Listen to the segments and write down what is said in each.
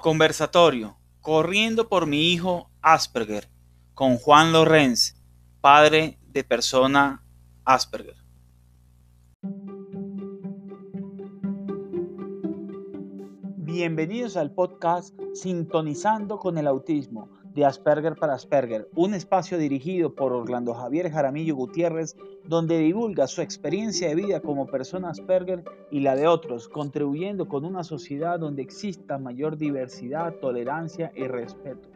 Conversatorio. Corriendo por mi hijo Asperger con Juan Lorenz, padre de persona Asperger. Bienvenidos al podcast Sintonizando con el Autismo de Asperger para Asperger, un espacio dirigido por Orlando Javier Jaramillo Gutiérrez, donde divulga su experiencia de vida como persona Asperger y la de otros, contribuyendo con una sociedad donde exista mayor diversidad, tolerancia y respeto.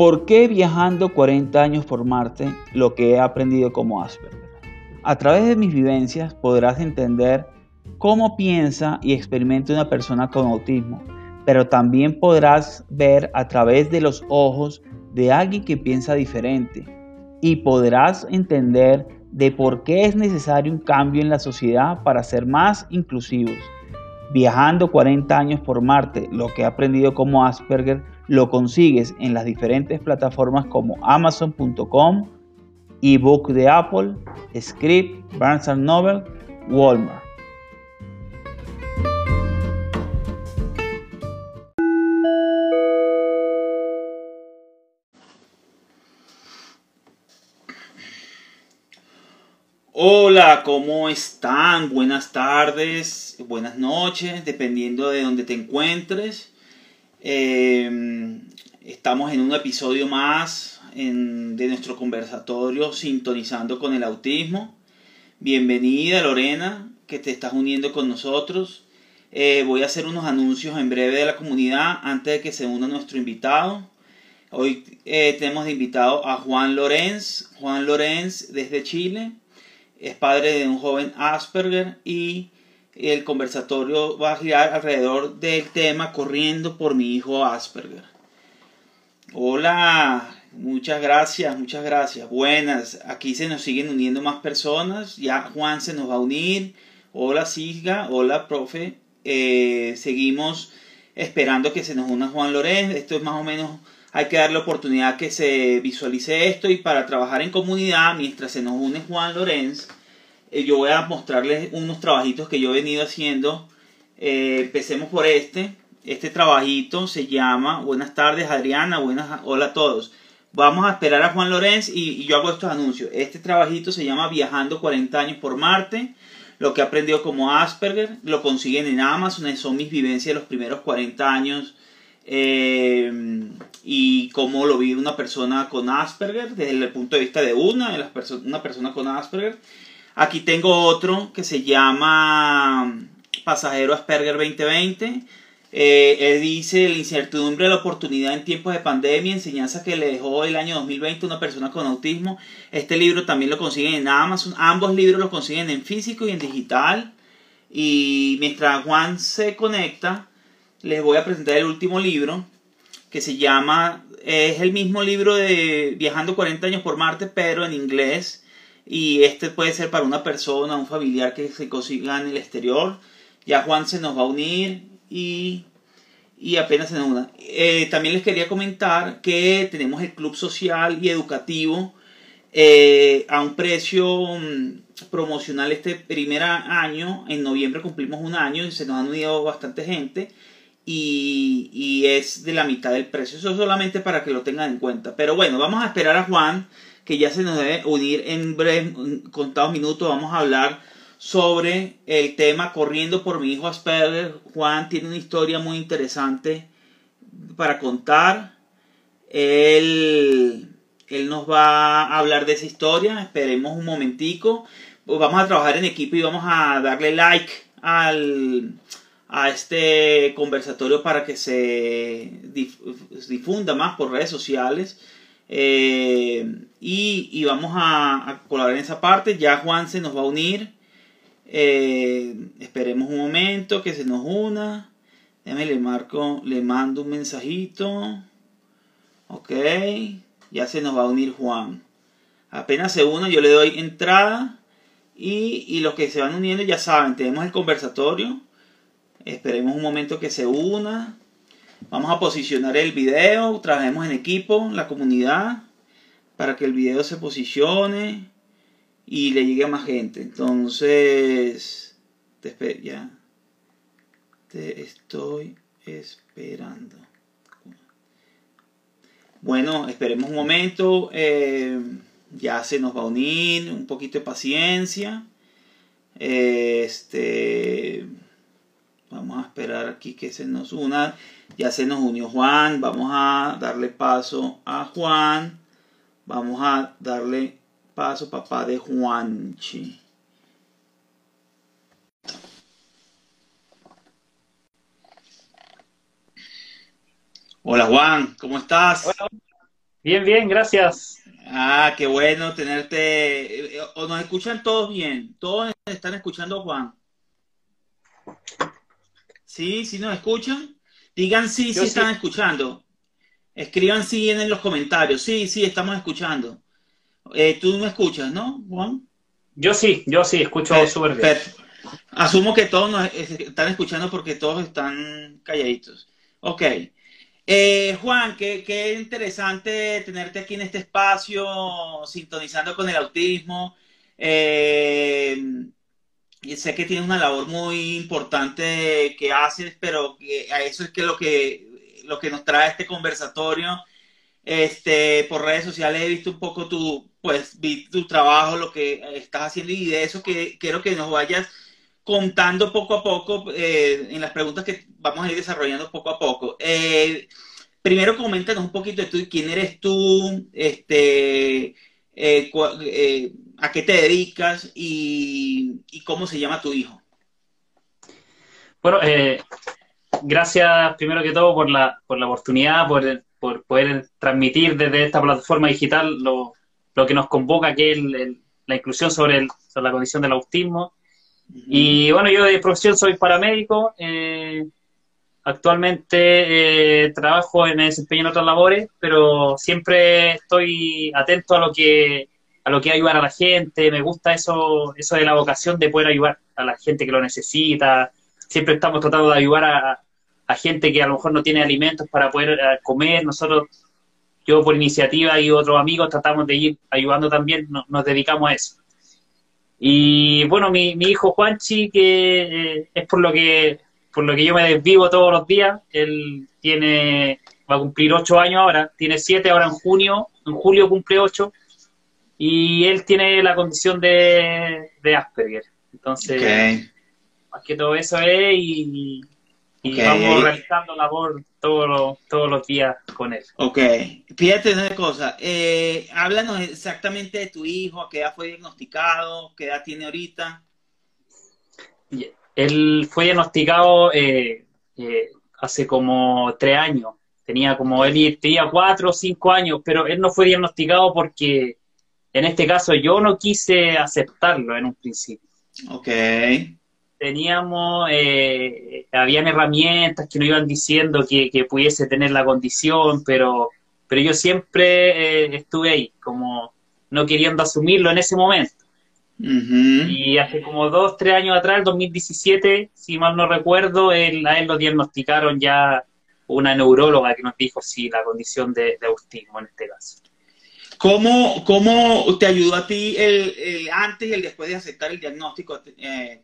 ¿Por qué viajando 40 años por Marte lo que he aprendido como Asperger? A través de mis vivencias podrás entender cómo piensa y experimenta una persona con autismo, pero también podrás ver a través de los ojos de alguien que piensa diferente y podrás entender de por qué es necesario un cambio en la sociedad para ser más inclusivos. Viajando 40 años por Marte, lo que he aprendido como Asperger lo consigues en las diferentes plataformas como amazon.com, ebook de Apple, Script, Barnes Noble, Walmart. Hola, ¿cómo están? Buenas tardes, buenas noches, dependiendo de donde te encuentres. Eh, estamos en un episodio más de nuestro conversatorio Sintonizando con el Autismo. Bienvenida Lorena, que te estás uniendo con nosotros. Eh, voy a hacer unos anuncios en breve de la comunidad antes de que se una nuestro invitado. Hoy eh, tenemos de invitado a Juan Lorenz. Juan Lorenz desde Chile. Es padre de un joven Asperger y el conversatorio va a girar alrededor del tema Corriendo por mi hijo Asperger. Hola, Muchas gracias, muchas gracias. Buenas, aquí se nos siguen uniendo más personas. Ya Juan se nos va a unir. Hola Siga, hola profe. Eh, seguimos esperando que se nos una Juan Lorenz. Esto es más o menos, hay que darle oportunidad que se visualice esto y para trabajar en comunidad, mientras se nos une Juan Lorenz, eh, yo voy a mostrarles unos trabajitos que yo he venido haciendo. Eh, empecemos por este. Este trabajito se llama, buenas tardes Adriana, buenas, hola a todos. Vamos a esperar a Juan Lorenz y, yo hago estos anuncios. Este trabajito se llama Viajando 40 años por Marte. Lo que he aprendido como Asperger lo consiguen en Amazon. Son mis vivencias de los primeros 40 años eh, y cómo lo vive una persona con Asperger desde el punto de vista de una, de las una persona con Asperger. Aquí tengo otro que se llama Pasajero Asperger 2020 eh, él dice la incertidumbre de la oportunidad en tiempos de pandemia, enseñanza que le dejó el año 2020 una persona con autismo. Este libro también lo consiguen en Amazon. Ambos libros los consiguen en físico y en digital. Y mientras Juan se conecta, les voy a presentar el último libro que se llama, es el mismo libro de Viajando 40 años por Marte, pero en inglés. Y este puede ser para una persona, un familiar que se consiga en el exterior. Ya Juan se nos va a unir y, apenas en una. Eh, también les quería comentar que tenemos el club social y educativo eh, a un precio mm, promocional este primer año. En noviembre cumplimos un año y se nos han unido bastante gente. Y, y, es de la mitad del precio. Eso solamente para que lo tengan en cuenta. Pero bueno, vamos a esperar a Juan, que ya se nos debe unir en breve, contados minutos. Vamos a hablar sobre el tema Corriendo por mi hijo Asperger. Juan tiene una historia muy interesante para contar. Él, él nos va a hablar de esa historia. Esperemos un momentico. Vamos a trabajar en equipo y vamos a darle like al, a este conversatorio para que se difunda más por redes sociales. Eh, y, y, vamos a, a, colaborar en esa parte. Ya Juan se nos va a unir. Eh, esperemos un momento que se nos una. Déjame le marco, le mando un mensajito. Ok. Ya se nos va a unir Juan. Apenas se una, yo le doy entrada. Y, y los que se van uniendo ya saben, tenemos el conversatorio. Esperemos un momento que se una. Vamos a posicionar el video. Trabajemos en equipo, la comunidad. para que el video se posicione y le llegue a más gente. Entonces, te ya. Te estoy esperando. Bueno, esperemos un momento. Eh, ya se nos va a unir. Un poquito de paciencia. Este. Vamos a esperar aquí que se nos una. Ya se nos unió Juan. Vamos a darle paso a Juan. Vamos a darle paso papá de Juanchi. Hola Juan, ¿cómo estás? Bien, bien, gracias. Ah, qué bueno tenerte. ¿O nos escuchan todos bien? ¿Todos están escuchando Juan? ¿Sí? ¿Sí nos escuchan? Digan sí, sí, están escuchando. Escriban sí en los comentarios. Sí, sí, estamos escuchando. Eh, tú me escuchas, ¿no, Juan? Yo sí, yo sí, escucho súper bien. Asumo que todos nos están escuchando porque todos están calladitos. Ok. Eh, Juan, qué, qué, interesante tenerte aquí en este espacio, sintonizando con el autismo. Eh, y sé que tienes una labor muy importante que haces, pero a eso es que lo que lo que nos trae este conversatorio. Este, por redes sociales he visto un poco tu, pues, tu trabajo, lo que estás haciendo y de eso que quiero que nos vayas contando poco a poco eh, en las preguntas que vamos a ir desarrollando poco a poco. Eh, primero coméntanos un poquito de tú, quién eres tú, este, eh, a qué te dedicas y, cómo se llama tu hijo. Bueno, gracias primero que todo por la, por la oportunidad, por, por poder transmitir desde esta plataforma digital lo, lo que nos convoca, que es la inclusión sobre, sobre, la condición del autismo. Y bueno, yo de profesión soy paramédico, eh, actualmente eh, trabajo en desempeño en otras labores, pero siempre estoy atento a lo que a lo que ayudar a la gente, me gusta eso, eso de la vocación de poder ayudar a la gente que lo necesita, siempre estamos tratando de ayudar a, a gente que a lo mejor no tiene alimentos para poder eh, comer, nosotros yo por iniciativa y otros amigos tratamos de ir ayudando también, nos dedicamos a eso. Y bueno, mi, hijo Juanchi, que eh, es por lo que por lo que yo me desvivo todos los días, él tiene, va a cumplir ocho años ahora, tiene siete ahora en junio, en julio cumple ocho, y él tiene la condición de, Asperger. Entonces, más que todo eso es, y, y vamos realizando labor todos los, todos los días con él. Ok, fíjate una cosa, eh, háblanos exactamente de tu hijo, a qué edad fue diagnosticado, qué edad tiene ahorita. Él fue diagnosticado eh, eh, hace como tres años, tenía como, él tenía cuatro o cinco años, pero él no fue diagnosticado porque en este caso yo no quise aceptarlo en un principio. Ok teníamos, eh, habían herramientas que nos iban diciendo que, pudiese tener la condición, pero, pero yo siempre eh, estuve ahí, como no queriendo asumirlo en ese momento. Y hace como dos, tres años atrás, el 2017, si mal no recuerdo, él, a él lo diagnosticaron ya una neuróloga que nos dijo sí, la condición de autismo en este caso. ¿Cómo, ¿Cómo, te ayudó a ti el, antes y el después de aceptar el diagnóstico? Eh,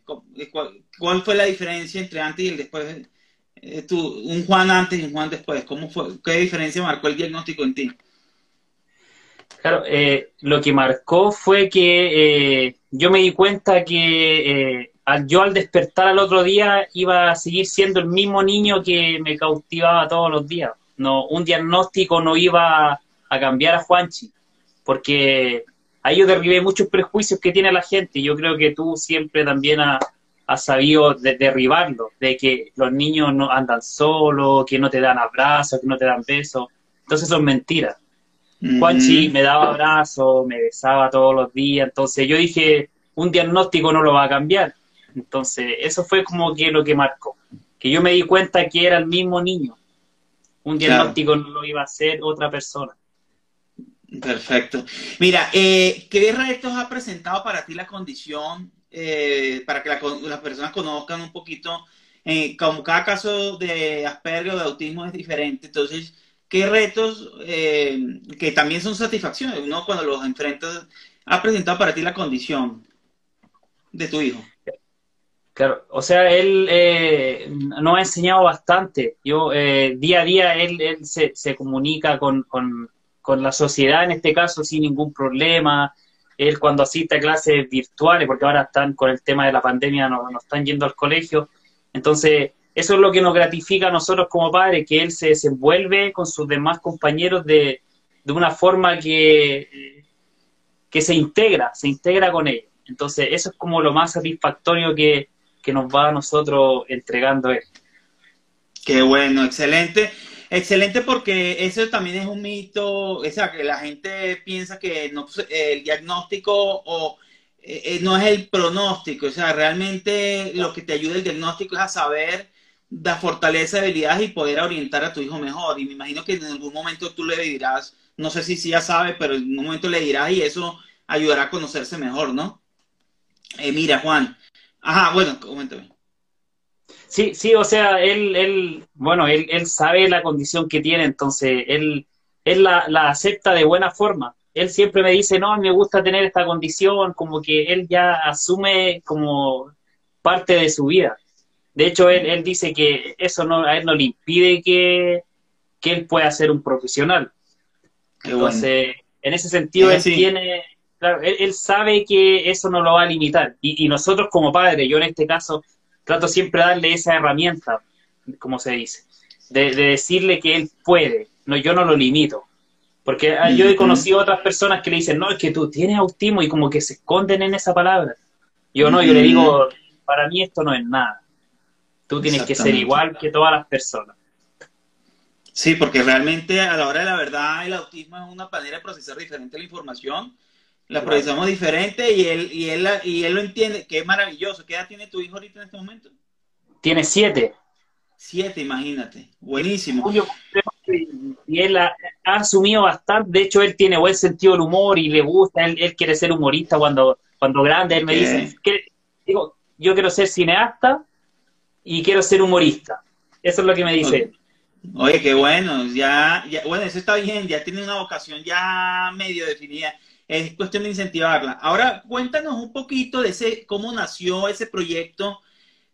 ¿cuál, fue la diferencia entre antes y el después? Eh, tú, un Juan antes y un Juan después. ¿Cómo fue, ¿Qué diferencia marcó el diagnóstico en ti? Claro, eh, lo que marcó fue que yo me di cuenta que al, yo al despertar al otro día iba a seguir siendo el mismo niño que me cautivaba todos los días. No, un diagnóstico no iba a cambiar a Juanchi porque ahí yo derribé muchos prejuicios que tiene la gente y yo creo que tú siempre también has, sabido derribarlo, de que los niños no andan solos, que no te dan abrazos, que no te dan besos. Entonces son mentiras. Juanchi me daba abrazos, me besaba todos los días, entonces yo dije, un diagnóstico no lo va a cambiar. Entonces, eso fue como que lo que marcó, que yo me di cuenta que era el mismo niño. Un diagnóstico no lo iba a hacer otra persona. Perfecto. Mira, eh, ¿qué retos ha presentado para ti la condición eh, para que las personas conozcan un poquito? Eh, como cada caso de Asperger o de autismo es diferente, entonces, qué retos eh, que también son satisfacciones, ¿no? Cuando los enfrentas, ha presentado para ti la condición de tu hijo. Claro, o sea, él eh, nos ha enseñado bastante. Yo, día a día, él, se, comunica con, con, la sociedad, en este caso, sin ningún problema. Él cuando asiste a clases virtuales, porque ahora están con el tema de la pandemia, no, no están yendo al colegio. Entonces, eso es lo que nos gratifica a nosotros como padres, que él se desenvuelve con sus demás compañeros de, de una forma que, que se integra, se integra con ellos. Entonces, eso es como lo más satisfactorio que, que nos va a nosotros entregando él. Qué bueno, excelente. Excelente porque eso también es un mito, o sea, que la gente piensa que no, el diagnóstico o eh, eh, no es el pronóstico, o sea, realmente lo que te ayuda el diagnóstico es a saber da fortaleza, habilidades y poder orientar a tu hijo mejor. Y me imagino que en algún momento tú le dirás, no sé si sí ya sabe, pero en un momento le dirás y eso ayudará a conocerse mejor, ¿no? Eh, mira, Juan. Ajá, bueno, coméntame. Sí, sí, o sea, él, él bueno, él, él sabe la condición que tiene, entonces él, él la, la acepta de buena forma. Él siempre me dice, no, me gusta tener esta condición, como que él ya asume como parte de su vida. De hecho, él, él dice que eso no, a él no le impide que, que él pueda ser un profesional. Entonces, en ese sentido, él tiene, claro, él, sabe que eso no lo va a limitar. Y, y nosotros como padres, yo en este caso, trato siempre de darle esa herramienta, como se dice, de, de, decirle que él puede, no, yo no lo limito. Porque yo he conocido otras personas que le dicen, no, es que tú tienes autismo y como que se esconden en esa palabra. Yo no, yo le digo, para mí esto no es nada. Tú tienes que ser igual que todas las personas. Sí, porque realmente a la hora de la verdad el autismo es una manera de procesar diferente la información. La procesamos diferente y él, y, él, y él lo entiende, que es maravilloso. ¿Qué edad tiene tu hijo ahorita en este momento? Tiene siete. Siete, imagínate. Buenísimo. Y él ha, asumido bastante. De hecho, él tiene buen sentido del humor y le gusta. Él, él quiere ser humorista cuando, cuando grande. Él me dice, que, digo, yo quiero ser cineasta y quiero ser humorista. Eso es lo que me dice. Oye, qué bueno, ya, ya, bueno, eso está bien, ya tiene una vocación ya medio definida. Es cuestión de incentivarla. Ahora, cuéntanos un poquito de ese, cómo nació ese proyecto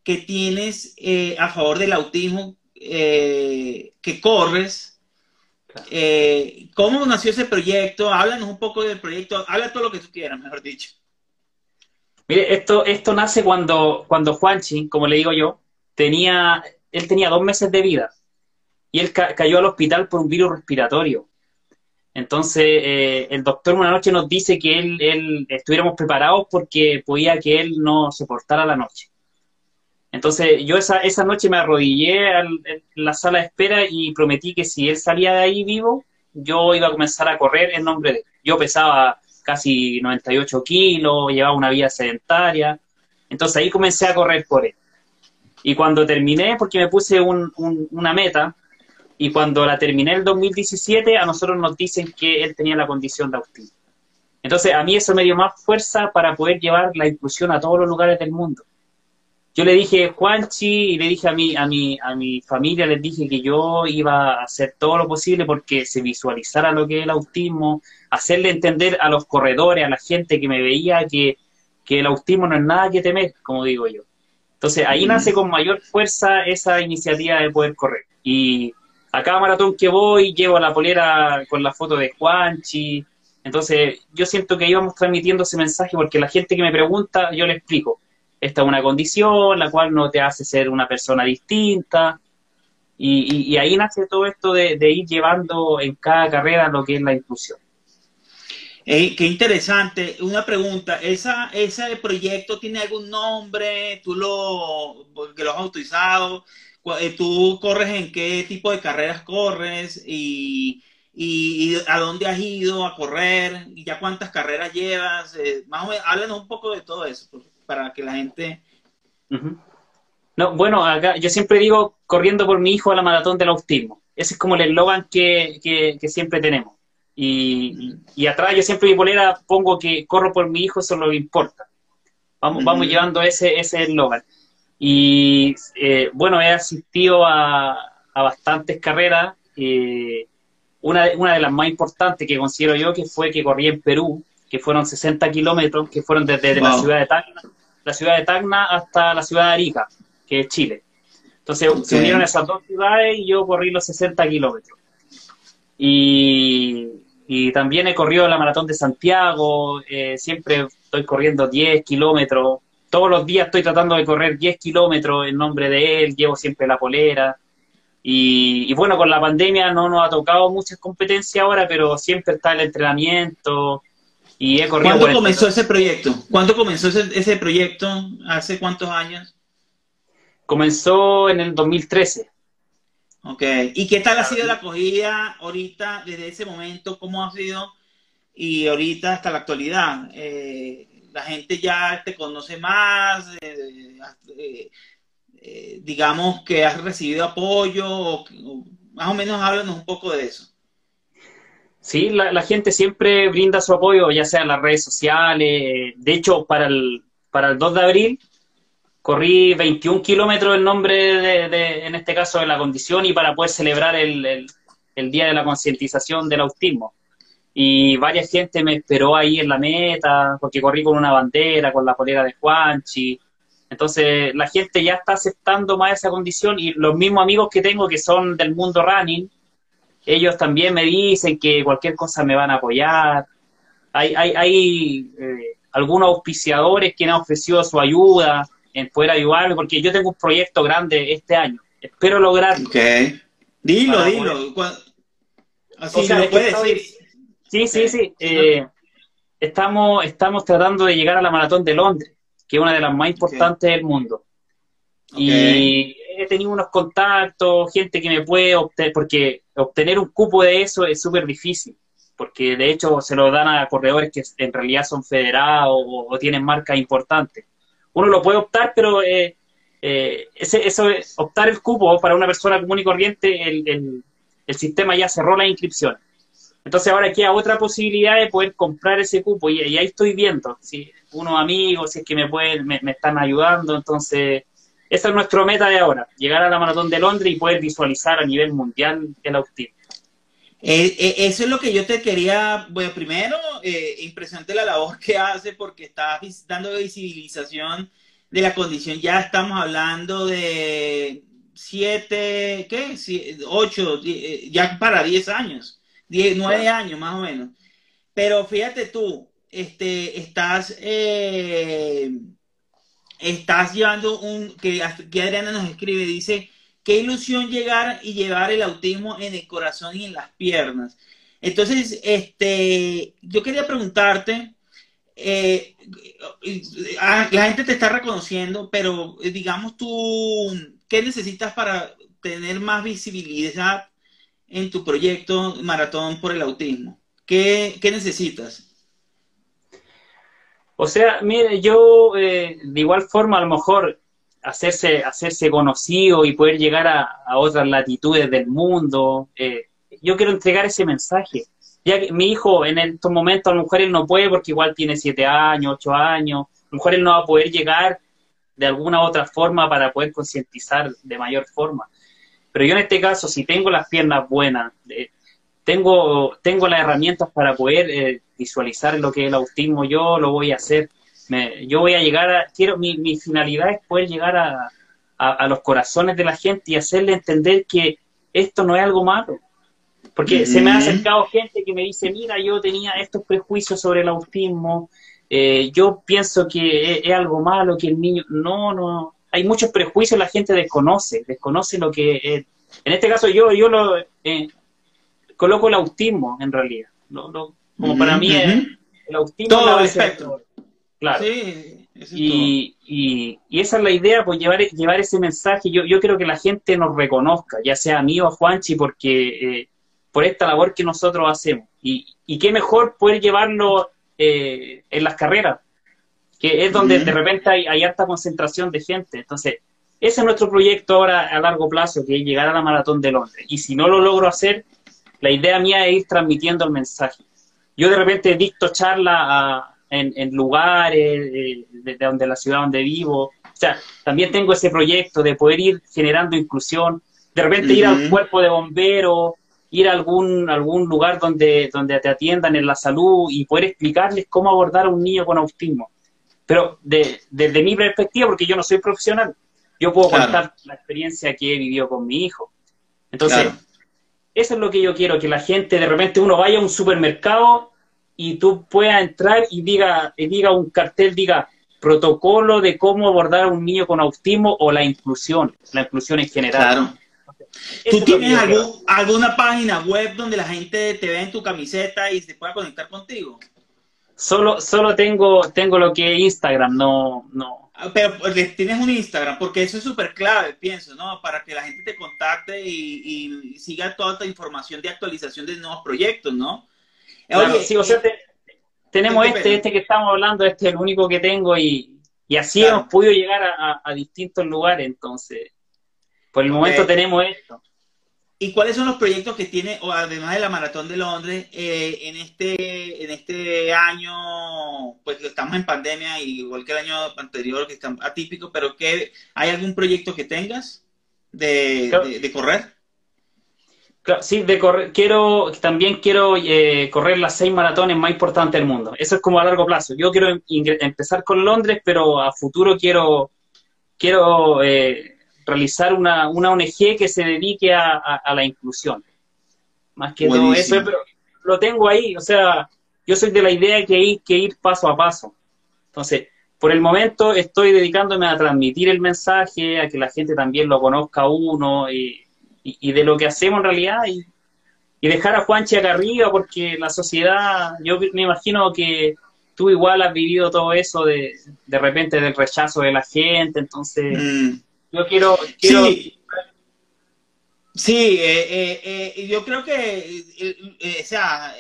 que tienes eh, a favor del autismo, eh, que corres. Eh, ¿Cómo nació ese proyecto? Háblanos un poco del proyecto, habla todo lo que tú quieras, mejor dicho. Mire, esto, esto nace cuando, cuando Juanchi, como le digo yo, tenía, él tenía dos meses de vida y él ca cayó al hospital por un virus respiratorio. Entonces, eh, el doctor una noche nos dice que él, él, estuviéramos preparados porque podía que él no soportara la noche. Entonces, yo esa, esa noche me arrodillé al, en la sala de espera y prometí que si él salía de ahí vivo, yo iba a comenzar a correr en nombre de él. Yo pesaba casi 98 kilos, llevaba una vida sedentaria. Entonces ahí comencé a correr por él. Y cuando terminé, porque me puse un, un, una meta, y cuando la terminé el 2017, a nosotros nos dicen que él tenía la condición de autismo. Entonces, a mí eso me dio más fuerza para poder llevar la inclusión a todos los lugares del mundo. Yo le dije, Juanchi, y le dije a mi, a mi, a mi familia, les dije que yo iba a hacer todo lo posible porque se visualizara lo que es el autismo, hacerle entender a los corredores, a la gente que me veía que, que el autismo no es nada que temer, como digo yo. Entonces ahí nace con mayor fuerza esa iniciativa de poder correr. Y a cada maratón que voy llevo la polera con la foto de Juanchi. Entonces yo siento que íbamos transmitiendo ese mensaje porque la gente que me pregunta, yo le explico. Esta es una condición, la cual no te hace ser una persona distinta. Y, ahí nace todo esto de, ir llevando en cada carrera lo que es la inclusión. Hey, qué interesante. Una pregunta, ¿esa, ¿ese proyecto tiene algún nombre? ¿Tú lo, que lo has utilizado? Eh, ¿Tú corres en qué tipo de carreras corres? ¿Y, y, y a dónde has ido a correr? ¿Y ya cuántas carreras llevas? Eh, más o menos, háblanos un poco de todo eso, para que la gente... Uh -huh. No, bueno, acá yo siempre digo corriendo por mi hijo a la maratón del autismo. Ese es como el eslogan que, que, que siempre tenemos. Y, y, atrás yo siempre mi polera pongo que corro por mi hijo, eso que importa. Vamos, mm. vamos llevando ese ese eslogan. Y eh, bueno, he asistido a, a bastantes carreras. Eh, una, una de las más importantes que considero yo que fue que corrí en Perú, que fueron 60 kilómetros, que fueron desde, la ciudad de Tacna, la ciudad de Tacna hasta la ciudad de Arica, que es Chile. Entonces se unieron esas dos ciudades y yo corrí los 60 kilómetros. Y, y, también he corrido la maratón de Santiago, eh, siempre estoy corriendo 10 kilómetros, todos los días estoy tratando de correr 10 kilómetros en nombre de él, llevo siempre la polera. Y, bueno, con la pandemia no nos ha tocado muchas competencias ahora, pero siempre está el entrenamiento y he corrido. ¿Cuándo comenzó ese proyecto? ¿Cuándo comenzó ese, ese proyecto? ¿Hace cuántos años? Comenzó en el 2013. Ok, ¿y qué tal ha sido la acogida ahorita, desde ese momento? ¿Cómo ha sido? Y ahorita hasta la actualidad. Eh, la gente ya te conoce más, eh, eh, eh, digamos que has recibido apoyo, más o menos háblanos un poco de eso. Sí, la, gente siempre brinda su apoyo, ya sea en las redes sociales. De hecho, para el, para el 2 de abril corrí 21 kilómetros en nombre de, en este caso, de la condición y para poder celebrar el Día de la Concientización del Autismo y varias gente me esperó ahí en la meta, porque corrí con una bandera, con la polera de Juanchi. Entonces la gente ya está aceptando más esa condición y los mismos amigos que tengo que son del mundo running, ellos también me dicen que cualquier cosa me van a apoyar. Hay, hay, hay eh, algunos auspiciadores que han ofrecido su ayuda en poder ayudarme, porque yo tengo un proyecto grande este año. Espero lograrlo. Dilo, dilo. Así lo puedes decir Sí, sí, sí. Eh, estamos, estamos tratando de llegar a la maratón de Londres, que es una de las más importantes del mundo. Y he tenido unos contactos, gente que me puede obtener, porque obtener un cupo de eso es súper difícil, porque de hecho se lo dan a corredores que en realidad son federados o, tienen marcas importantes. Uno lo puede optar, pero eh, eh, ese, eso optar el cupo para una persona común y corriente, el, el, el sistema ya cerró las inscripciones. Entonces ahora queda otra posibilidad de poder comprar ese cupo y, ahí estoy viendo si unos amigos, si es que me pueden, me, están ayudando, entonces esa es nuestra meta de ahora, llegar a la maratón de Londres y poder visualizar a nivel mundial el autismo. Eh, eh, eso es lo que yo te quería, bueno, primero, eh, impresionante la labor que hace porque está dando visibilización de la condición. Ya estamos hablando de siete, ¿qué? ocho, eh, ya para diez años nueve años más o menos. Pero fíjate tú, este, estás, eh, estás llevando un, que, que Adriana nos escribe, dice, qué ilusión llegar y llevar el autismo en el corazón y en las piernas. Entonces, este, yo quería preguntarte, eh, ah, la gente te está reconociendo, pero eh, digamos tú, ¿qué necesitas para tener más visibilidad en tu proyecto Maratón por el Autismo? ¿Qué, necesitas? O sea, mire, yo eh, de igual forma a lo mejor hacerse, hacerse conocido y poder llegar a, otras latitudes del mundo. Eh, yo quiero entregar ese mensaje. Ya que mi hijo en estos momentos a lo mejor él no puede porque igual tiene siete años, ocho años, a lo mejor él no va a poder llegar de alguna u otra forma para poder concientizar de mayor forma. Pero yo en este caso, si tengo las piernas buenas, eh, tengo, tengo las herramientas para poder eh, visualizar lo que es el autismo, yo lo voy a hacer. yo voy a llegar a, quiero, mi, mi finalidad es poder llegar a, a, los corazones de la gente y hacerle entender que esto no es algo malo. Porque se me ha acercado gente que me dice, mira, yo tenía estos prejuicios sobre el autismo, eh, yo pienso que es, algo malo, que el niño, no, no, hay muchos prejuicios, la gente desconoce, desconoce lo que es. En este caso yo, yo lo eh, coloco el autismo en realidad. como para mí el autismo todo el espectro. Claro. y, y, esa es la idea, pues llevar, llevar ese mensaje. Yo, yo quiero que la gente nos reconozca, ya sea a mí o a Juanchi, porque eh, por esta labor que nosotros hacemos. Y, y qué mejor poder llevarlo eh, en las carreras, que es donde de repente hay, hay alta concentración de gente. Entonces, ese es nuestro proyecto ahora a largo plazo, que es llegar a la maratón de Londres. Y si no lo logro hacer, la idea mía es ir transmitiendo el mensaje. Yo de repente dicto charlas en, lugares eh, de, donde la ciudad donde vivo. O sea, también tengo ese proyecto de poder ir generando inclusión, de repente ir al cuerpo de bomberos ir a algún, algún lugar donde, donde te atiendan en la salud y poder explicarles cómo abordar a un niño con autismo. Pero de, desde mi perspectiva, porque yo no soy profesional, yo puedo contar la experiencia que he vivido con mi hijo. Entonces, eso es lo que yo quiero, que la gente, de repente uno vaya a un supermercado y tú puedas entrar y diga, y diga un cartel, diga protocolo de cómo abordar a un niño con autismo o la inclusión, la inclusión en general. Claro. ¿Tú tienes alguna página web donde la gente te vea en tu camiseta y se pueda conectar contigo? Solo, solo tengo, tengo lo que es Instagram, no, no. Ah, pero pues, tienes un Instagram, porque eso es súper clave, pienso, ¿no? Para que la gente te contacte y, siga toda esta información de actualización de nuevos proyectos, ¿no? sí, o sea, tenemos este, este que estamos hablando, este es el único que tengo y, así hemos podido llegar a distintos lugares, entonces por el momento tenemos esto. ¿Y cuáles son los proyectos que tiene, o además de la Maratón de Londres, eh, en, este, en este año, pues estamos en pandemia, igual que el año anterior, que está atípico, pero que ¿hay algún proyecto que tengas de, correr? sí, de correr, quiero, también quiero eh, correr las seis maratones más importantes del mundo. Eso es como a largo plazo. Yo quiero empezar con Londres, pero a futuro quiero, quiero eh, realizar una, una ONG que se dedique a, la inclusión. Más que todo eso, pero lo tengo ahí, o sea, yo soy de la idea que hay que ir paso a paso. Entonces, por el momento estoy dedicándome a transmitir el mensaje, a que la gente también lo conozca uno y, de lo que hacemos en realidad y, dejar a Juanchi acá arriba porque la sociedad, yo me imagino que tú igual has vivido todo eso de, de repente del rechazo de la gente, entonces... Mm. Yo quiero... Sí, sí eh, eh, eh, yo creo que, o sea,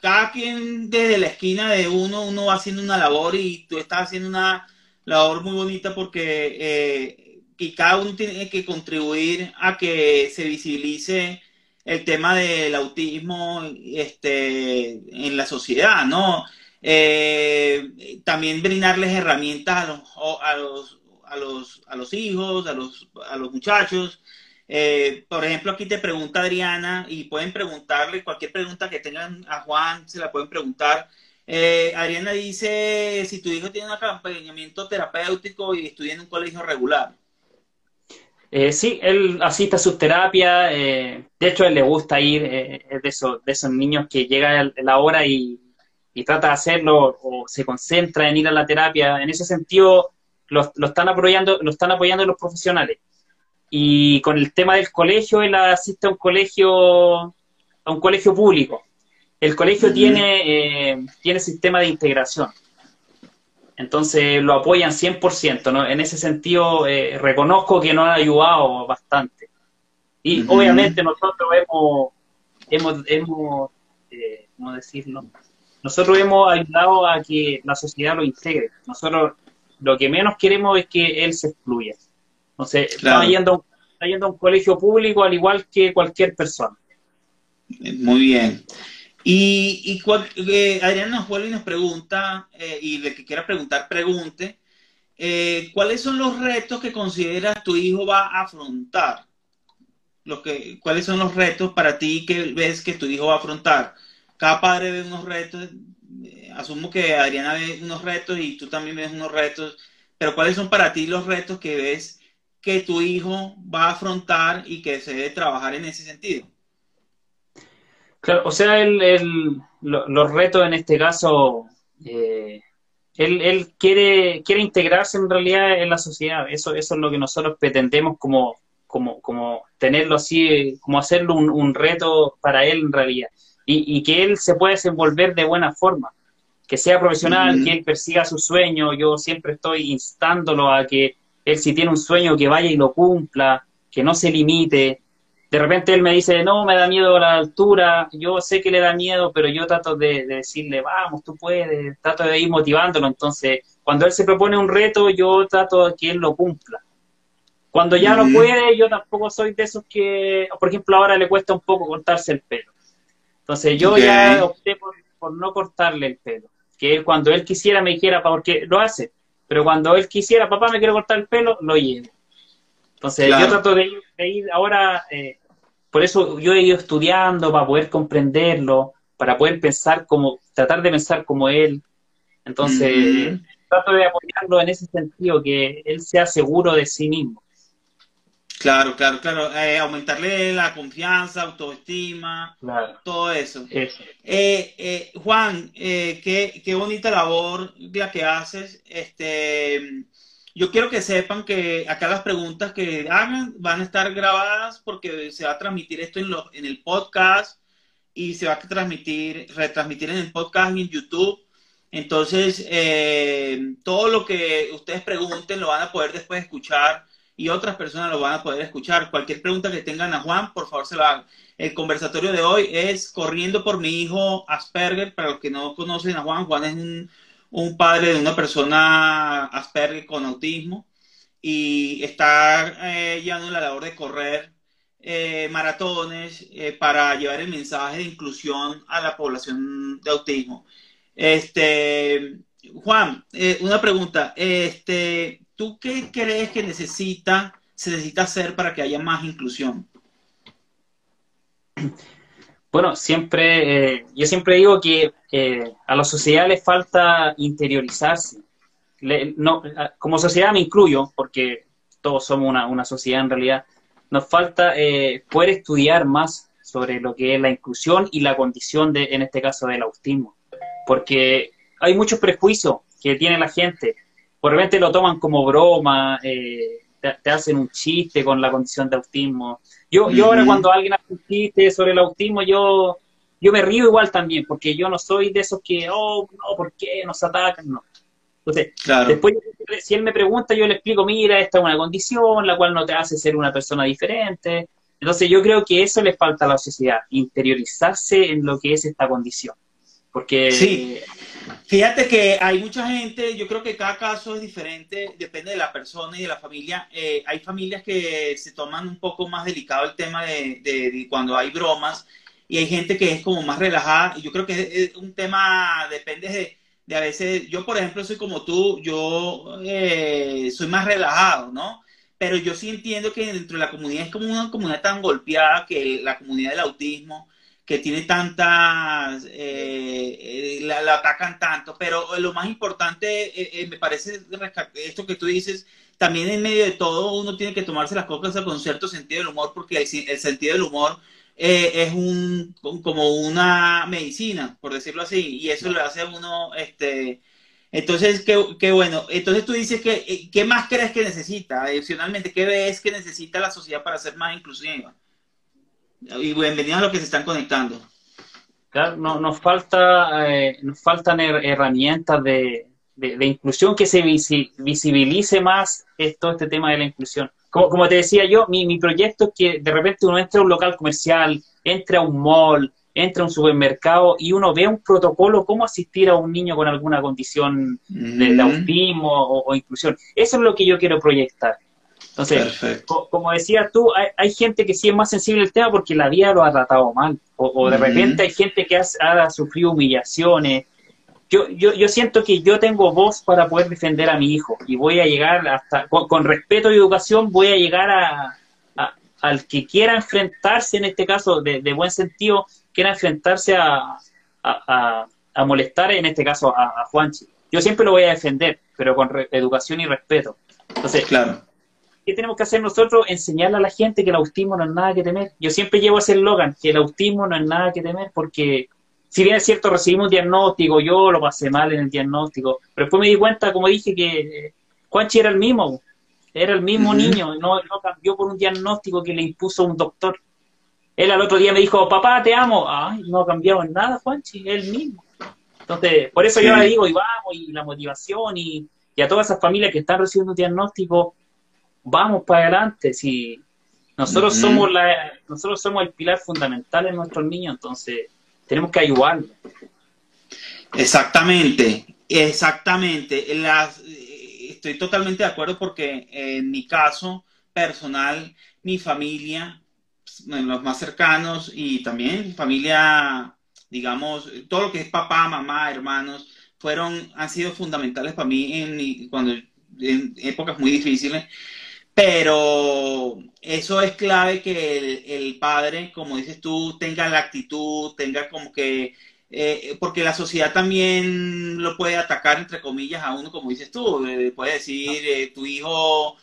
cada quien desde la esquina de uno, uno va haciendo una labor y tú estás haciendo una labor muy bonita porque y cada uno tiene que contribuir a que se visibilice el tema del autismo este, en la sociedad, ¿no? también brindarles herramientas a los, a los a los, a los hijos, a los, a los muchachos. Eh, por ejemplo, aquí te pregunta Adriana y pueden preguntarle cualquier pregunta que tengan a Juan, se la pueden preguntar. Eh, Adriana dice, si tu hijo tiene un acompañamiento terapéutico y estudia en un colegio regular. Eh, sí, él asiste a sus terapias, de hecho él le gusta ir, es de, esos, de esos niños que llega la hora y, y trata de hacerlo o se concentra en ir a la terapia. En ese sentido, lo, están apoyando, lo están apoyando los profesionales. Y con el tema del colegio, él asiste a un colegio, a un colegio público. El colegio tiene, eh, tiene sistema de integración. Entonces lo apoyan 100%, ¿no? En ese sentido, eh, reconozco que nos ha ayudado bastante. Y obviamente nosotros hemos, hemos, hemos eh, ¿cómo decirlo? Nosotros hemos ayudado a que la sociedad lo integre. Nosotros lo que menos queremos es que él se excluya. Entonces, está, yendo, a un colegio público al igual que cualquier persona. Muy bien. Y, y eh, Adriana nos vuelve y nos pregunta, eh, y el que quiera preguntar, pregunte, eh, ¿cuáles son los retos que consideras tu hijo va a afrontar? Que, ¿Cuáles son los retos para ti que ves que tu hijo va a afrontar? Cada padre ve unos retos asumo que Adriana ve unos retos y tú también ves unos retos, pero ¿cuáles son para ti los retos que ves que tu hijo va a afrontar y que se debe trabajar en ese sentido? Claro, o sea, el, los retos en este caso, eh, él, quiere, quiere integrarse en realidad en la sociedad, eso, eso es lo que nosotros pretendemos como, como, como tenerlo así, como hacerlo un, reto para él en realidad, y, y que él se pueda desenvolver de buena forma que sea profesional, que él persiga su sueño. Yo siempre estoy instándolo a que él si tiene un sueño que vaya y lo cumpla, que no se limite. De repente él me dice, no, me da miedo la altura, yo sé que le da miedo, pero yo trato de, decirle, vamos, tú puedes, trato de ir motivándolo. Entonces, cuando él se propone un reto, yo trato de que él lo cumpla. Cuando ya no puede, yo tampoco soy de esos que, por ejemplo, ahora le cuesta un poco cortarse el pelo. Entonces yo ya opté por no cortarle el pelo que él cuando él quisiera me dijera, porque lo hace, pero cuando él quisiera, papá me quiere cortar el pelo, lo llevo. Entonces yo trato de ir, ahora, eh, por eso yo he ido estudiando para poder comprenderlo, para poder pensar como, tratar de pensar como él. Entonces, trato de apoyarlo en ese sentido, que él sea seguro de sí mismo. Claro, claro, claro. Eh, aumentarle la confianza, autoestima, todo eso. Eh, eh, Juan, qué, qué, bonita labor la que haces. Este, yo quiero que sepan que acá las preguntas que hagan van a estar grabadas porque se va a transmitir esto en, en el podcast y se va a transmitir, retransmitir en el podcast y en YouTube. Entonces, todo lo que ustedes pregunten lo van a poder después escuchar y otras personas lo van a poder escuchar. Cualquier pregunta que tengan a Juan, por favor se la hagan. El conversatorio de hoy es Corriendo por mi hijo Asperger. Para los que no conocen a Juan, Juan es un, padre de una persona Asperger con autismo y está eh, llevando la labor de correr eh, maratones eh, para llevar el mensaje de inclusión a la población de autismo. Este, Juan, una pregunta. Este, ¿tú qué crees que necesita, se necesita hacer para que haya más inclusión? Bueno, siempre, eh, yo siempre digo que eh, a la sociedad le falta interiorizarse. no, como sociedad me incluyo, porque todos somos una, sociedad en realidad, nos falta eh, poder estudiar más sobre lo que es la inclusión y la condición de, en este caso, del autismo. Porque hay muchos prejuicios que tiene la gente por repente lo toman como broma, eh, te, hacen un chiste con la condición de autismo. Yo, yo ahora cuando alguien hace un chiste sobre el autismo, yo, yo me río igual también, porque yo no soy de esos que, oh, no, ¿por qué nos atacan? No. Entonces, después, si él me pregunta, yo le explico, mira, esta es una condición, la cual no te hace ser una persona diferente. Entonces, yo creo que eso le falta a la sociedad, interiorizarse en lo que es esta condición. Porque sí. Fíjate que hay mucha gente, yo creo que cada caso es diferente, depende de la persona y de la familia. Eh, hay familias que se toman un poco más delicado el tema de, cuando hay bromas y hay gente que es como más relajada. Y yo creo que es, un tema, depende de, a veces, yo por ejemplo soy como tú, yo eh, soy más relajado, ¿no? Pero yo sí entiendo que dentro de la comunidad es como una comunidad tan golpeada que la comunidad del autismo que tiene tantas, eh, eh, la, atacan tanto, pero lo más importante, eh, me parece esto que tú dices, también en medio de todo uno tiene que tomarse las cosas con cierto sentido del humor, porque el, sentido del humor es un como una medicina, por decirlo así, y eso le hace uno, este, entonces, qué, qué bueno. Entonces tú dices que, ¿qué más crees que necesita adicionalmente? ¿Qué ves que necesita la sociedad para ser más inclusiva? Y bienvenidos a los que se están conectando. Claro, no, nos, falta, eh, nos faltan herramientas de, inclusión que se visibilice más todo este tema de la inclusión. Como, como te decía yo, mi, mi, proyecto es que de repente uno entra a un local comercial, entra a un mall, entra a un supermercado y uno ve un protocolo cómo asistir a un niño con alguna condición de, autismo o, inclusión. Eso es lo que yo quiero proyectar. Entonces, como decías tú, hay, gente que sí es más sensible al tema porque la vida lo ha tratado mal. O, de repente hay gente que ha, sufrido humillaciones. Yo, yo, yo siento que yo tengo voz para poder defender a mi hijo y voy a llegar hasta, con, respeto y educación, voy a llegar a, al que quiera enfrentarse, en este caso, de, buen sentido, quiera enfrentarse a, a, molestar, en este caso, a, Juanchi. Yo siempre lo voy a defender, pero con educación y respeto. Entonces, claro ¿qué tenemos que hacer nosotros? Enseñarle a la gente que el autismo no es nada que temer. Yo siempre llevo ese eslogan, que el autismo no es nada que temer, porque si bien es cierto, recibimos un diagnóstico, yo lo pasé mal en el diagnóstico, pero después me di cuenta, como dije, que Juanchi era el mismo, era el mismo niño, no, no cambió por un diagnóstico que le impuso un doctor. Él al otro día me dijo, papá, te amo. Ay, no ha cambiado en nada, Juanchi, es el mismo. Entonces, por eso yo le digo, y vamos, y la motivación, y, y a todas esas familias que están recibiendo un diagnóstico, vamos para adelante. Si nosotros somos la, nosotros somos el pilar fundamental en nuestros niños, entonces tenemos que ayudarlos. Exactamente, exactamente. estoy totalmente de acuerdo porque en mi caso personal, mi familia, los más cercanos y también familia, digamos, todo lo que es papá, mamá, hermanos, fueron, han sido fundamentales para mí en cuando en épocas muy difíciles pero eso es clave que el, el padre, como dices tú, tenga la actitud, tenga como que eh, porque la sociedad también lo puede atacar, entre comillas, a uno, como dices tú, eh, puede decir, eh, tu hijo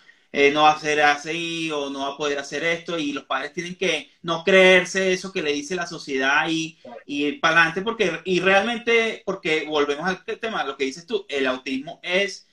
no va a ser así o no va a poder hacer esto, y los padres tienen que no creerse eso que le dice la sociedad y, y ir para adelante, porque, y realmente, porque volvemos al tema, lo que dices tú, el autismo es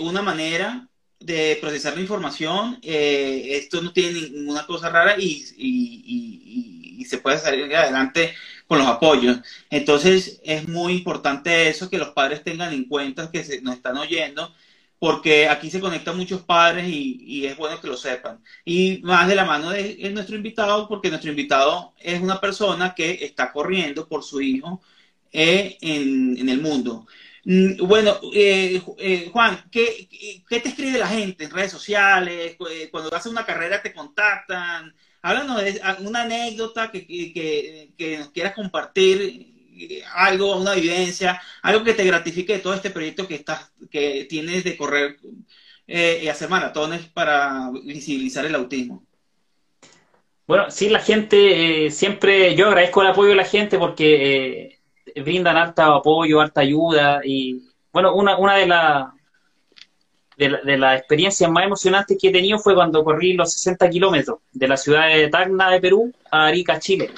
una manera de procesar la información, esto no tiene ninguna cosa rara y, y, y se puede salir adelante con los apoyos. Entonces es muy importante eso, que los padres tengan en cuenta que se, nos están oyendo, porque aquí se conectan muchos padres y, es bueno que lo sepan. Y más de la mano de, nuestro invitado, porque nuestro invitado es una persona que está corriendo por su hijo eh, en, el mundo. Mm, bueno, eh, eh, Juan, ¿qué, ¿qué, te escribe la gente en redes sociales? Cuando haces una carrera te contactan, Háblanos de una anécdota que, que, nos quieras compartir, algo, una vivencia, algo que te gratifique de todo este proyecto que estás, que tienes de correr eh, y hacer maratones para visibilizar el autismo. Bueno, sí, la gente eh, siempre, yo agradezco el apoyo de la gente porque eh, brindan harta apoyo, harta ayuda y bueno, una, una de las de, las experiencias más emocionantes que he tenido fue cuando corrí los 60 kilómetros de la ciudad de Tacna de Perú a Arica, Chile.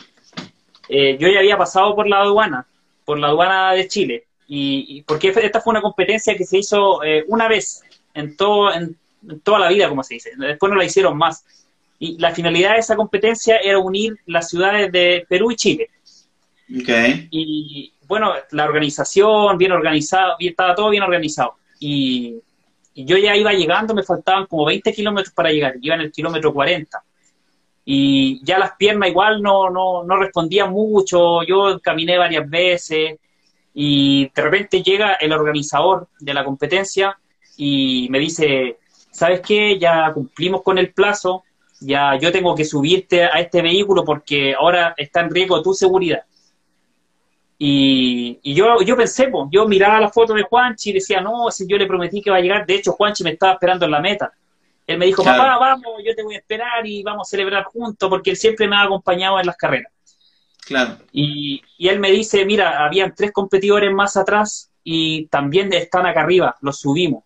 Eh, yo ya había pasado por la aduana, por la aduana de Chile, y, porque esta fue una competencia que se hizo eh, una vez en, todo, en, toda la vida, como se dice. Después no la hicieron más. Y la finalidad de esa competencia era unir las ciudades de Perú y Chile. Okay. Y bueno, la organización, bien organizado, estaba todo bien organizado. Y y yo ya iba llegando, me faltaban como 20 kilómetros para llegar, iba en el kilómetro 40. Y ya las piernas igual no, no, no respondían mucho, yo caminé varias veces y de repente llega el organizador de la competencia y me dice, ¿sabes qué? Ya cumplimos con el plazo, ya yo tengo que subirte a este vehículo porque ahora está en riesgo tu seguridad. Y, yo, yo pensé, pues, yo miraba la foto de Juanchi y decía, no, si yo le prometí que va a llegar, de hecho Juanchi me estaba esperando en la meta. Él me dijo, papá, vamos, yo te voy a esperar y vamos a celebrar juntos, porque él siempre me ha acompañado en las carreras. Claro. Y, y él me dice, mira, habían tres competidores más atrás y también están acá arriba, los subimos.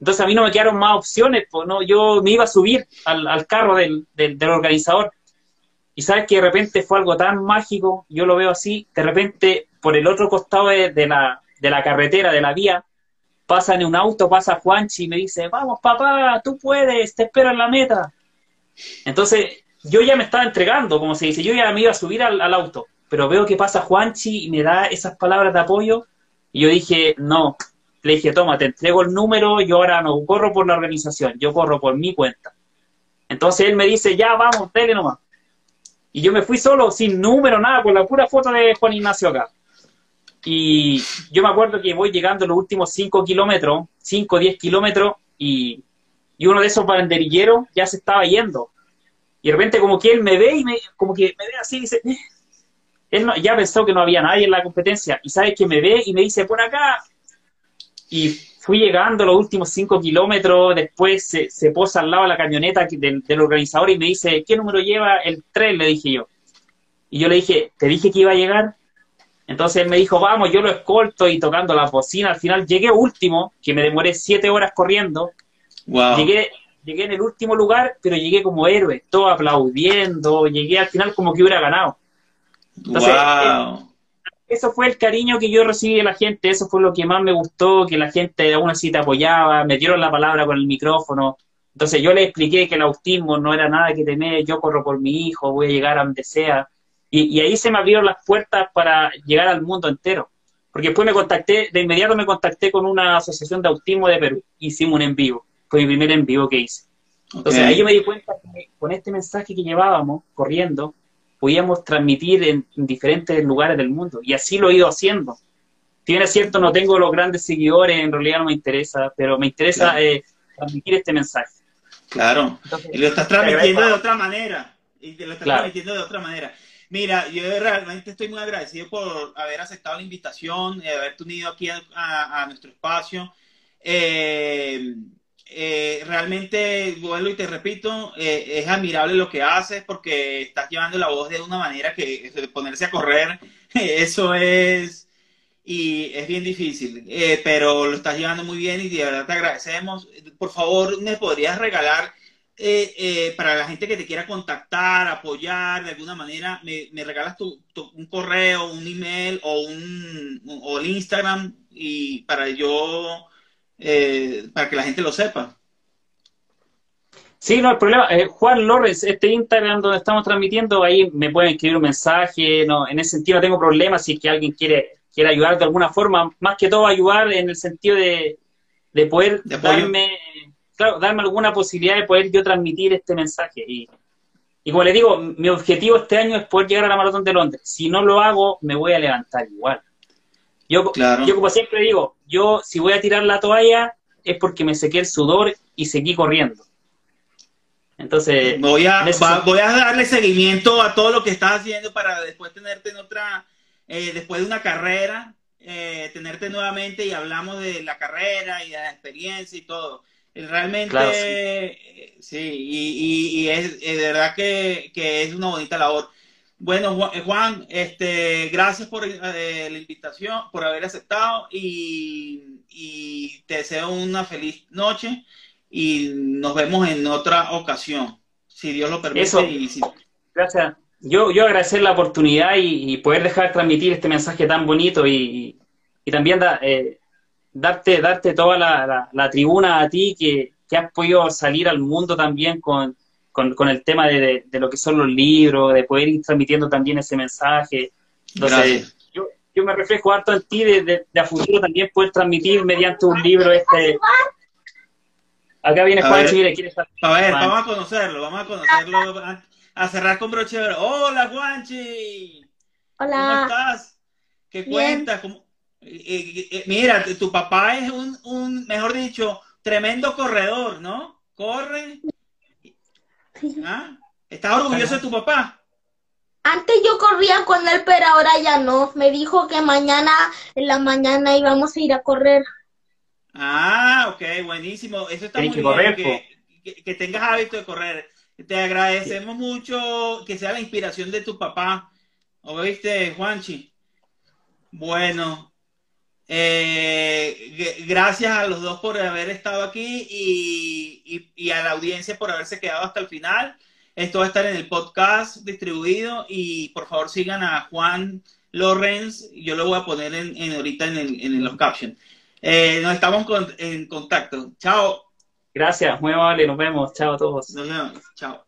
Entonces a mí no me quedaron más opciones, pues no, yo me iba a subir al, al carro del, del, del organizador y sabes que de repente fue algo tan mágico, yo lo veo así, de repente por el otro costado de, la, de la carretera, de la vía, pasa en un auto, pasa Juanchi y me dice, vamos papá, tú puedes, te espero en la meta. Entonces yo ya me estaba entregando, como se dice, yo ya me iba a subir al, al auto, pero veo que pasa Juanchi y me da esas palabras de apoyo y yo dije, no, le dije, toma, te entrego el número, yo ahora no corro por la organización, yo corro por mi cuenta. Entonces él me dice, ya vamos, dale nomás. Y yo me fui solo, sin número, nada, con la pura foto de Juan Ignacio acá. Y yo me acuerdo que voy llegando los últimos 5 kilómetros, 5 o 10 kilómetros, y, uno de esos banderilleros ya se estaba yendo. Y de repente como que él me ve y me, como que me ve así y dice, eh". él ya pensó que no había nadie en la competencia, y sabe que me ve y me dice, por acá. Y fui llegando los últimos 5 kilómetros, después se, se, posa al lado de la camioneta del, del, organizador y me dice, ¿qué número lleva el tren? Le dije yo. Y yo le dije, ¿te dije que iba a llegar? Entonces él me dijo, vamos, yo lo escolto y tocando la bocina. Al final llegué último, que me demoré siete horas corriendo. Llegué, llegué en el último lugar, pero llegué como héroe, todo aplaudiendo. Llegué al final como que hubiera ganado. Entonces, wow eso fue el cariño que yo recibí de la gente, eso fue lo que más me gustó, que la gente aún así te apoyaba, me dieron la palabra con el micrófono. Entonces yo le expliqué que el autismo no era nada que temer, yo corro por mi hijo, voy a llegar a donde sea. Y, ahí se me abrieron las puertas para llegar al mundo entero. Porque después me contacté, de inmediato me contacté con una asociación de autismo de Perú, hicimos un en vivo, fue mi primer en vivo que hice. Entonces ahí yo me di cuenta que con este mensaje que llevábamos, corriendo, podíamos transmitir en, diferentes lugares del mundo. Y así lo he ido haciendo. Es cierto, no tengo los grandes seguidores, en realidad no me interesa, pero me interesa eh, transmitir este mensaje. Claro, y lo estás transmitiendo de otra manera. Y lo estás transmitiendo de otra manera. Mira, yo realmente estoy muy agradecido por haber aceptado la invitación, y haberte unido aquí a, nuestro espacio. Eh, eh, realmente, vuelvo y te repito, eh, es admirable lo que haces porque estás llevando la voz de una manera que ponerse a correr, eso es, y es bien difícil, eh, pero lo estás llevando muy bien y de verdad te agradecemos. Por favor, ¿me podrías regalar para la gente que te quiera contactar, apoyar de alguna manera, me, regalas tu, un correo, un email o un o el Instagram y para yo eh, para que la gente lo sepa. Sí, no, el problema, eh, Juan López, este Instagram donde estamos transmitiendo, ahí me pueden escribir un mensaje, no, en ese sentido no tengo problema si es que alguien quiere, quiere ayudar de alguna forma, más que todo ayudar en el sentido de, de poder darme, claro, darme alguna posibilidad de poder yo transmitir este mensaje. Y, y como les digo, mi objetivo este año es poder llegar a la Maratón de Londres. Si no lo hago, me voy a levantar igual. Yo, yo como siempre digo, yo si voy a tirar la toalla es porque me sequé el sudor y seguí corriendo. Entonces, voy a, voy a darle seguimiento a todo lo que estás haciendo para después tenerte en otra, eh, después de una carrera, eh, tenerte nuevamente y hablamos de la carrera y de la experiencia y todo. Realmente, sí. y, es, de verdad que, que es una bonita labor. Bueno, eh, Juan, este, gracias por eh, la invitación, por haber aceptado y, te deseo una feliz noche y nos vemos en otra ocasión, si Dios lo permite. Eso. Gracias. Yo, yo agradecer la oportunidad y, poder dejar transmitir este mensaje tan bonito y, también eh, darte, darte toda la, tribuna a ti que, que has podido salir al mundo también con con, el tema de, lo que son los libros, de poder ir transmitiendo también ese mensaje. Entonces, yo, yo, me reflejo harto en ti de, a futuro también poder transmitir mediante un libro este. Acá viene Juan mire, quiere A ver, vamos a conocerlo, vamos a conocerlo. A, cerrar con broche de Hola, Juanchi. Hola. ¿Cómo estás? ¿Qué cuentas? Eh, eh, eh, mira, tu papá es un, un, mejor dicho, tremendo corredor, ¿no? Corre ¿Ah? ¿Estás orgulloso de tu papá? Antes yo corría con él, pero ahora ya no. Me dijo que mañana, en la mañana íbamos a ir a correr. Ah, ok, buenísimo. Eso está muy bien. que, tengas hábito de correr. Te agradecemos mucho que sea la inspiración de tu papá. ¿Oíste, Juanchi? Bueno, eh, gracias a los dos por haber estado aquí y, a la audiencia por haberse quedado hasta el final. Esto va a estar en el podcast distribuido y por favor sigan a Juan Lorenz. Yo lo voy a poner en, ahorita en, los captions. Eh, nos estamos en contacto. Chao. Gracias, muy amable. Nos vemos. Chao a todos. Nos vemos. Chao.